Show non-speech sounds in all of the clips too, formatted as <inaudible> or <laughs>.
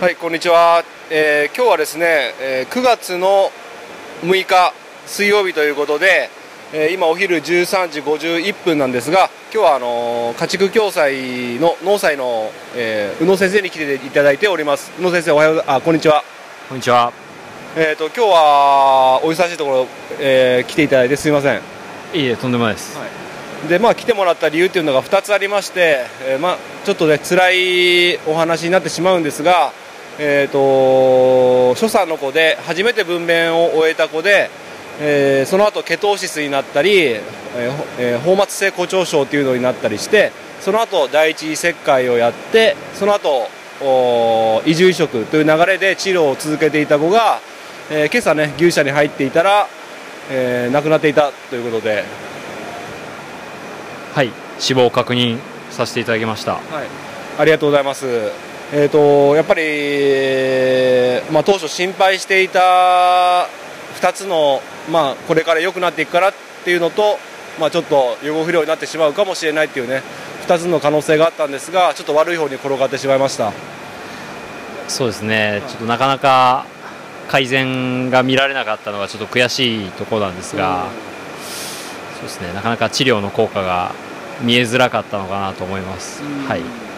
はいこんにちは、えー、今日はですね、えー、9月の6日水曜日ということで、えー、今お昼13時51分なんですが今日はあの家畜共済の農祭の、えー、宇野先生に来ていただいております。宇野先生おはようあこんにちは。こんにちは。えっ、と今日はお忙しいところ、えー、来ていただいてすみません。いいえとんでもないです、はい。でまあ、来てもらった理由っていうのが2つありまして、えーまあ、ちょっとね辛いお話になってしまうんですが、えーと、初産の子で初めて分娩を終えた子で、えー、その後ケトーシスになったり、えーえー、放末性骨腸症っていうのになったりしてその後第一切開をやってその後移住移植という流れで治療を続けていた子が、えー、今朝ね牛舎に入っていたら、えー、亡くなっていたということで。はい死亡を確認させていただきました、はい、ありがとうございますえーと、やっぱり、まあ、当初心配していた2つの、まあ、これから良くなっていくからっていうのと、まあ、ちょっと予後不良になってしまうかもしれないっていうね2つの可能性があったんですがちょっと悪い方に転がってしまいました。そうですね、ちょっとなかなか改善が見られなかったのがちょっと悔しいところなんですが、そうですね。なかなか治療の効果が見えづらかったのかなと思います。はい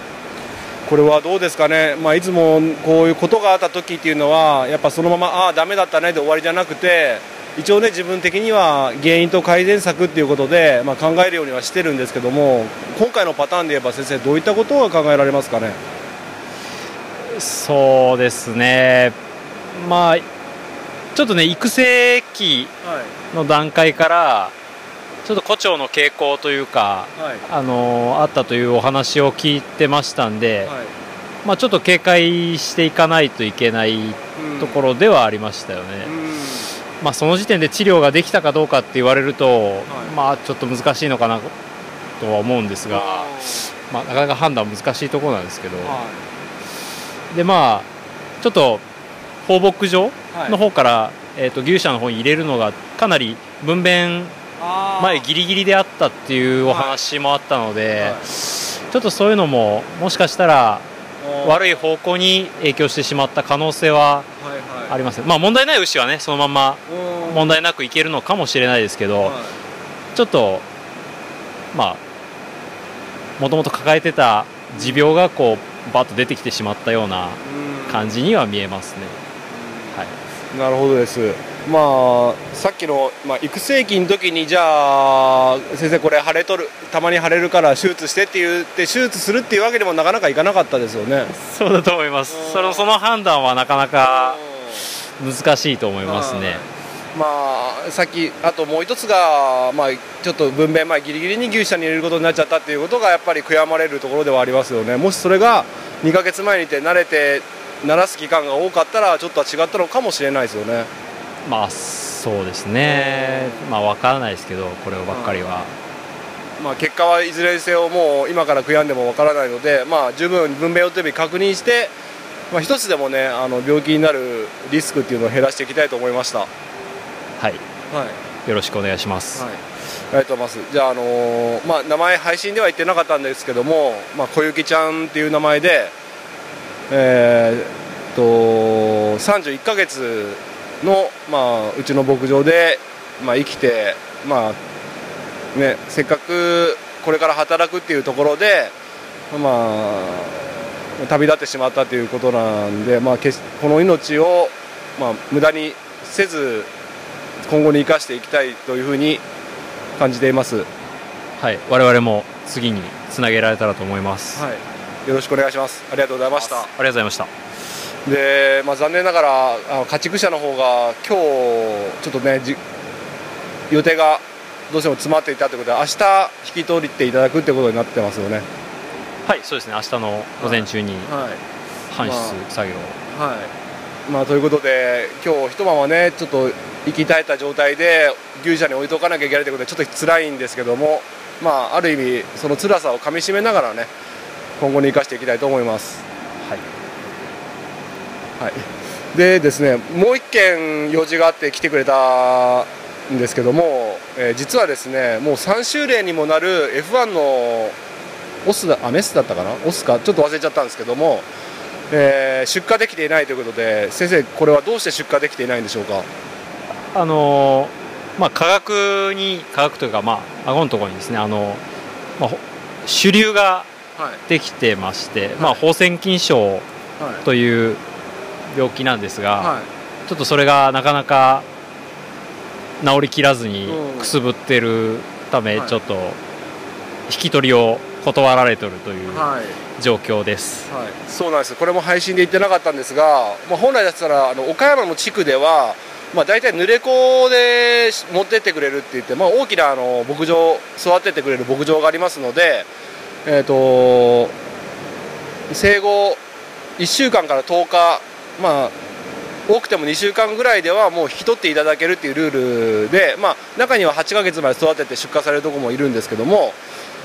これはどうですかね、まあ、いつもこういうことがあった時っていうのは、やっぱそのまま、ああ、だめだったねで終わりじゃなくて、一応ね、自分的には原因と改善策っていうことで、まあ、考えるようにはしてるんですけども、今回のパターンで言えば、先生、どういったことが考えられますかね。そうですね、まあ、ちょっとね、育成期の段階から、ちょっと胡蝶の傾向というか、はい、あのあったというお話を聞いてましたんで、はい、まあ、ちょっと警戒していかないといけないところではありましたよね。まあ、その時点で治療ができたかどうかって言われると、はい、まあ、ちょっと難しいのかなとは思うんですが、まあ、なかなか判断難しいところなんですけど、でまあちょっと放牧場の方から、えーと牛舎の方に入れるのがかなり分娩前ギリギリであったっていうお話もあったので、ちょっとそういうのももしかしたら悪い方向に影響してしまった可能性はあります、まあ、問題ない牛はねそのまま問題なくいけるのかもしれないですけど、はい、ちょっとまあもともと抱えてた持病がこうバッと出てきてしまったような感じには見えますね。はい、なるほどですまあ、さっきの、まあ、育成期の時にじゃあ先生これ腫れとるたまに腫れるから手術してって言って手術するっていうわけにもなかなかいかなかったですよね。そうだと思います。そのその判断はなかなか難しいと思いますね。まあ、さっきあともう一つが、まあ、ちょっと分娩前ギリギリに牛舎に入れることになっちゃったっていうことがやっぱり悔やまれるところではありますよね。もしそれが2か月前にて慣れて慣らす期間が多かったらちょっとは違ったのかもしれないですよねまあそうですね、まあ分からないですけど、こればっかりは。まあ、結果はいずれにせよ、もう今から悔やんでも分からないので、まあ、十分分娩予定日確認して、まあ、一つでもね、あの病気になるリスクっていうのを減らしていきたいと思いました。はい、はい、よろしくお願いします。はいありがとうございます。じゃあ、あのー、まあ、名前配信では言ってなかったんですけども、まあ、小雪ちゃんっていう名前で、えー、っと31か月の、まあ、うちの牧場で、まあ、生きて、まあね、せっかくこれから働くっていうところで、まあ、旅立ってしまったということなんで、まあ、この命を、まあ、無駄にせず今後に生かしていきたいというふうに感じています。はい、我々も次につなげられたらと思います。はい、よろしくお願いします。ありがとうございました。ありがとうございました。で、まあ、残念ながらあ家畜車の方が今日ちょっとね予定がどうしても詰まっていたということで明日引き取っていただくということになってますよね。はいそうですね。明日の午前中に搬出作業、まあ、はい、まあ、ということで今日一晩はねちょっと息絶えた状態で牛舎に置いておかなきゃいけないということでちょっと辛いんですけどもまあある意味その辛さをかみしめながらね今後に生かしていきたいと思います。はいはい、でですねもう1件用事があって来てくれたんですけども、えー、実はですねもう3週例にもなる F1 のオスだあメスだったかな？オスか？ちょっと忘れちゃったんですけども、えー、出荷できていないということで先生これはどうして出荷できていないんでしょうか？あのまあ価格に価格というかまあ顎のところにですねあの、まあ、主流ができてまして、はい、まあ放線筋症という病気なんですが、はい、ちょっとそれがなかなか治りきらずにくすぶってるため、ちょっと引き取りを断られとるという状況です、はい、そうなんです。これも配信で言ってなかったんですが、まあ、本来だったらあの岡山の地区では、まあ、大体濡れ子で持ってってくれるって言って、まあ、大きなあの牧場育ててくれる牧場がありますので、えーと、生後1週間から10日、まあ、多くても2週間ぐらいではもう引き取っていただけるっていうルールで、まあ、中には8ヶ月まで育てて出荷されるところもいるんですけども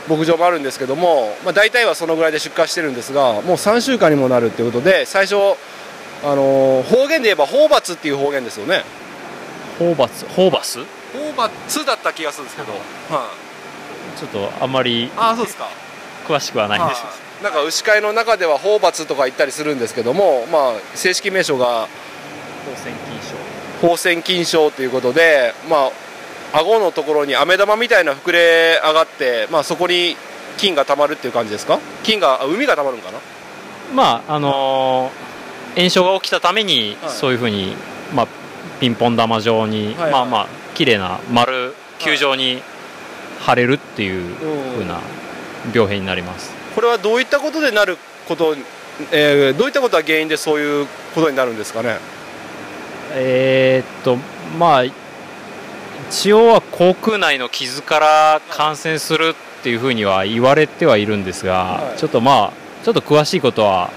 牧場もあるんですけども、まあ、大体はそのぐらいで出荷してるんですがもう3週間にもなるっていうことで最初、あのー、方言で言えばホーバツっていう方言ですよね。ホーバツ？ホーバス？ホーバツだった気がするんですけど、はい、ちょっとあんまりあそうですか。詳しくはないんですなんか牛飼いの中ではホーバツとか言ったりするんですけども、まあ、正式名称が放線菌症放線菌症ということで、まあ、顎のところに飴玉みたいな膨れ上がって、まあ、そこに菌がたまるっていう感じですか？菌が海がたまるんかな？まああのー、炎症が起きたために、そういうふうに、まあ、ピンポン玉状に、はいはい、まあまあ綺麗な丸球状に腫れるっていうふうな病変になりますこれはどういったことでなること、えー、どういったことが原因でそういうことになるんですかね？えー、っとまあ一応は口腔内の傷から感染するっていうふうには言われてはいるんですが、はい、ちょっとまあちょっと詳しいことは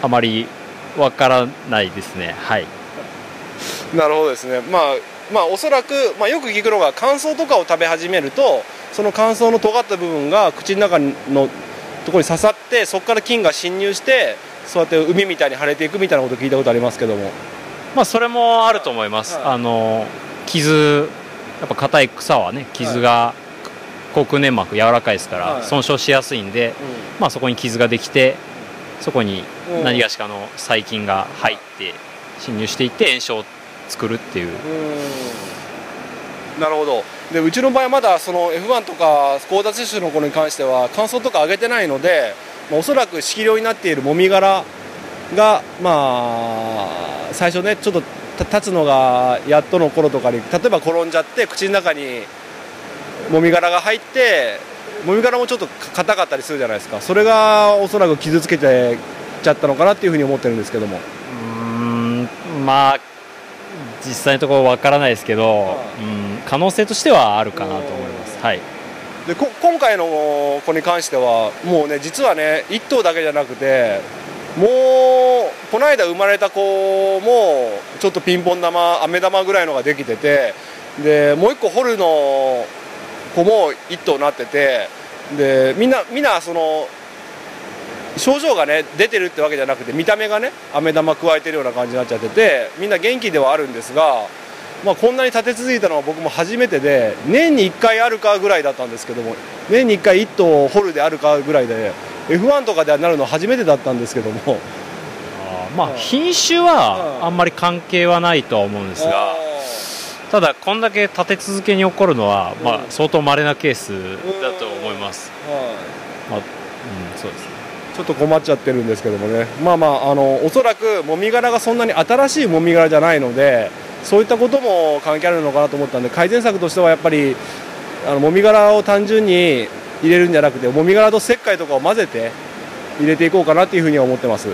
あまりわからないですね。はい。なるほどですね。まあまあおそらく、まあ、よく聞くのが乾燥とかを食べ始めるとその乾燥の尖った部分が口の中のところに刺さってそこから菌が侵入してそうやって海みたいに腫れていくみたいなこと聞いたことありますけども。まあそれもあると思います、はい、あの傷やっぱ硬い草はね傷が、口腔粘膜柔らかいですから損傷しやすいんで、まあ、そこに傷ができてそこに何がしかの細菌が入って侵入していって炎症を作るっていう。なるほど。でうちの場合はまだその F1 とか交達種の頃に関しては乾燥とか上げてないので、まあ、おそらく色量になっているもみ殻がまあ最初ねちょっと立つのがやっとの頃とかに例えば転んじゃって口の中にもみ殻が入ってもみ殻もちょっと硬かったりするじゃないですか。それがおそらく傷つけてちゃったのかなっていうふうに思ってるんですけども。うんまあ実際のところわからないですけど、うん、可能性としてはあるかなと思います。はいで今回の子に関してはもうね実はね1頭だけじゃなくてもうこの間生まれた子もちょっとピンポン玉飴玉ぐらいのができててでもう1個ホルの子も1頭なっててでみんなみんなその症状がね出てるってわけじゃなくて見た目がね飴玉加えてるような感じになっちゃっててみんな元気ではあるんですが、まあ、こんなに立て続いたのは僕も初めてで年に1回あるかぐらいだったんですけども年に1回1頭ホルであるかぐらいで F1 とかでなるの初めてだったんですけども。まあ品種はあんまり関係はないとは思うんですがただこんだけ立て続けに起こるのは、まあ、相当稀なケースだと思います、まあうん、そうですねちょっと困っちゃってるんですけどもね、まあまあ、あのおそらくもみ殻がそんなに新しいもみ殻じゃないので、そういったことも関係あるのかなと思ったんで、改善策としてはやっぱり、あのもみ殻を単純に入れるんじゃなくて、もみ殻と石灰とかを混ぜて入れていこうかなというふうには思ってます。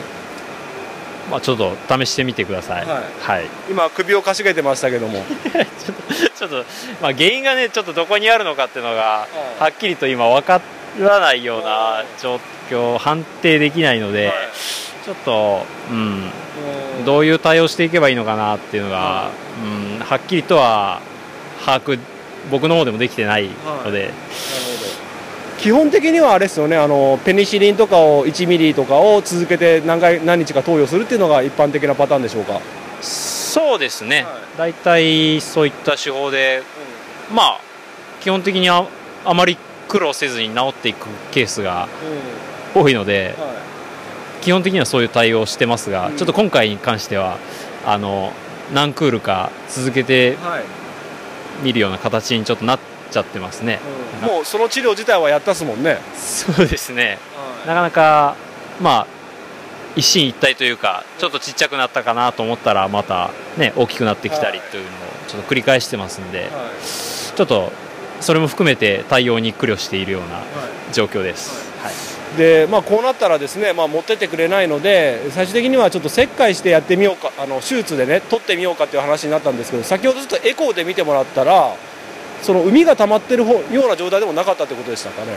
まあ、ちょっと試してみてください、はい、はい、今、首をかしげてましたけども。<laughs> ちょっと、まあ、原因がね、ちょっとどこにあるのかっていうのが、はっきりと今、分からないような状態。況判定できないので、はい、ちょっと、うん、どういう対応していけばいいのかなっていうのが、うん、はっきりとは把握僕の方でもできてないので。基本的にはあれですよねあのペニシリンとかを1ミリとかを続けて何回何日か投与するっていうのが一般的なパターンでしょうか？そうですね、はい、大体そういった手法で、うん、まあ基本的にああまり苦労せずに治っていくケースが多いので、はい、基本的にはそういう対応をしてますが、うん、ちょっと今回に関してはあの何クールか続けて見るような形にちょっとなっちゃってますね、うん、もうその治療自体はやったっすもんね。そうですね、はい、なかなかまあ一進一退というかちょっとちっちゃくなったかなと思ったらまたね大きくなってきたりというのをちょっと繰り返してますんで、はい、ちょっとそれも含めて対応に苦慮しているような状況です。はい、はい。でまあ、こうなったらですね、まあ、持ってってくれないので最終的にはちょっと切開してやってみようかあの手術でね取ってみようかという話になったんですけど先ほどちょっとエコーで見てもらったらその海が溜まってるような状態でもなかったってことでしたかね。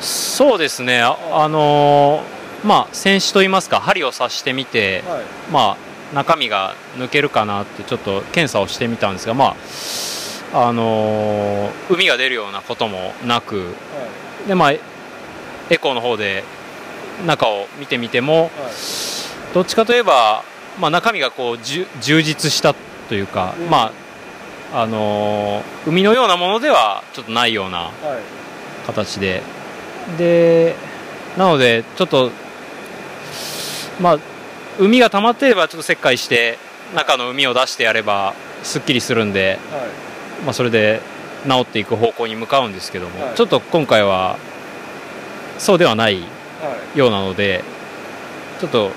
そうですね。あ、あのー、まあ選手といいますか針を刺してみて、はい、まあ中身が抜けるかなってちょっと検査をしてみたんですがまああのー、海が出るようなこともなく、はい、でまあエコーの方で中を見てみても、はい、どっちかといえば、まあ、中身がこう充実したというか、うん、まああのー、海のようなものではちょっとないような形で、はい、で。なのでちょっとまあ海が溜まっていればちょっと切開して中の海を出してやればすっきりするんで、はい、まあ、それで治っていく方向に向かうんですけども、ちょっと今回はそうではないようなので、ちょっと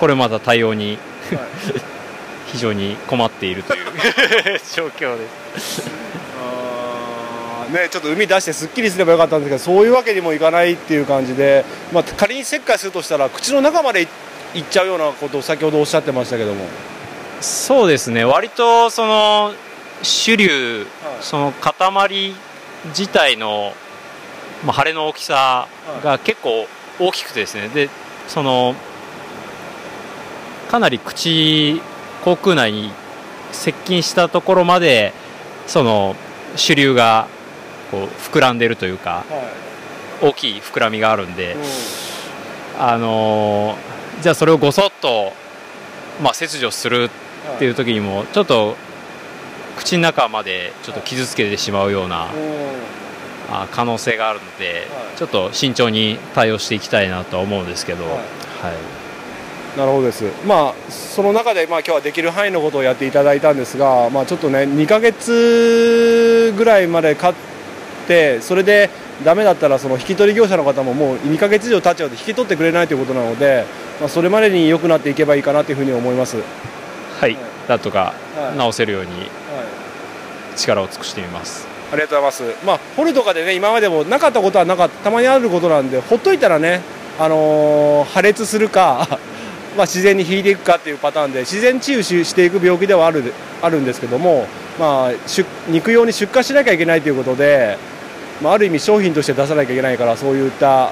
これまた対応に <laughs> 非常に困っているという。<laughs> 状況です。ね、ちょっと海出してすっきりすればよかったんですけどそういうわけにもいかないっていう感じで、まあ、仮に切開するとしたら口の中までいっちゃうようなことを先ほどおっしゃってましたけども。そうですね。割とその主流、はい、その塊自体のまあ、腫れの大きさが結構大きくてですね。でそのかなり口口腔内に接近したところまでその主流がこう膨らんでいるというか、大きい膨らみがあるんで、あのじゃあそれをごそっと、まあ、切除するっていう時にもちょっと口の中までちょっと傷つけてしまうようなあ可能性があるので、はい、ちょっと慎重に対応していきたいなと思うんですけど、はい、はい、なるほどです、まあ、その中で、まあ、今日はできる範囲のことをやっていただいたんですが、まあ、ちょっとね2か月ぐらいまで買ってそれでダメだったらその引き取り業者の方ももう2か月以上経っちゃうと引き取ってくれないということなので、まあ、それまでに良くなっていけばいいかなというふうに思います。はい、なんとか直せるように力を尽くしてみます。ありがとうございます、まあ、掘るとかでね今までもなかったことはなかったたまにあることなんでほっといたらね、あのー、破裂するか <laughs> まあ自然に引いていくかっていうパターンで自然治癒していく病気ではあるあるんですけども、まあ、肉用に出荷しなきゃいけないということで、まあ、ある意味商品として出さなきゃいけないからそういった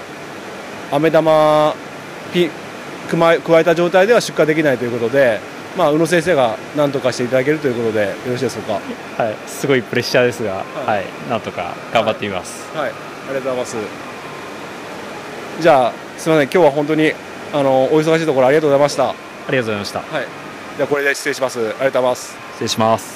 飴玉ピ加えた状態では出荷できないということでまあ、宇野先生が何とかしていただけるということでよろしいでしょうか？はい、すごいプレッシャーですが、はい、はい、なんとか頑張ってみます、はい。はい、ありがとうございます。じゃあ、すみません、今日は本当にあのお忙しいところありがとうございました。ありがとうございました。はい。じゃこれで失礼します。ありがとうございます。失礼します。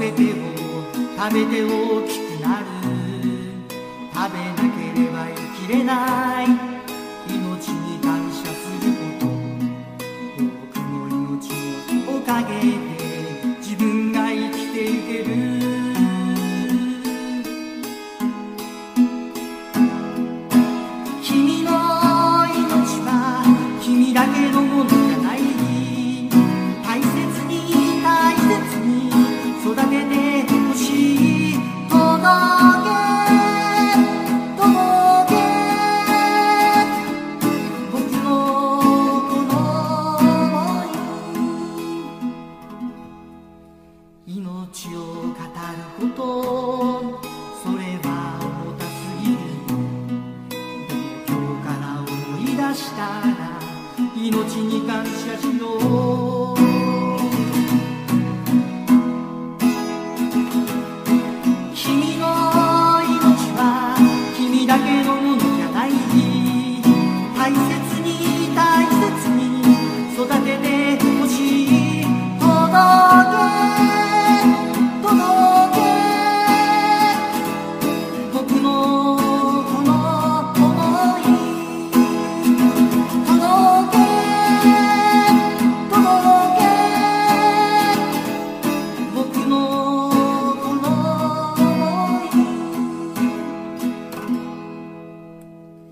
べてを食べて大きくなる。食べなければ生きれない。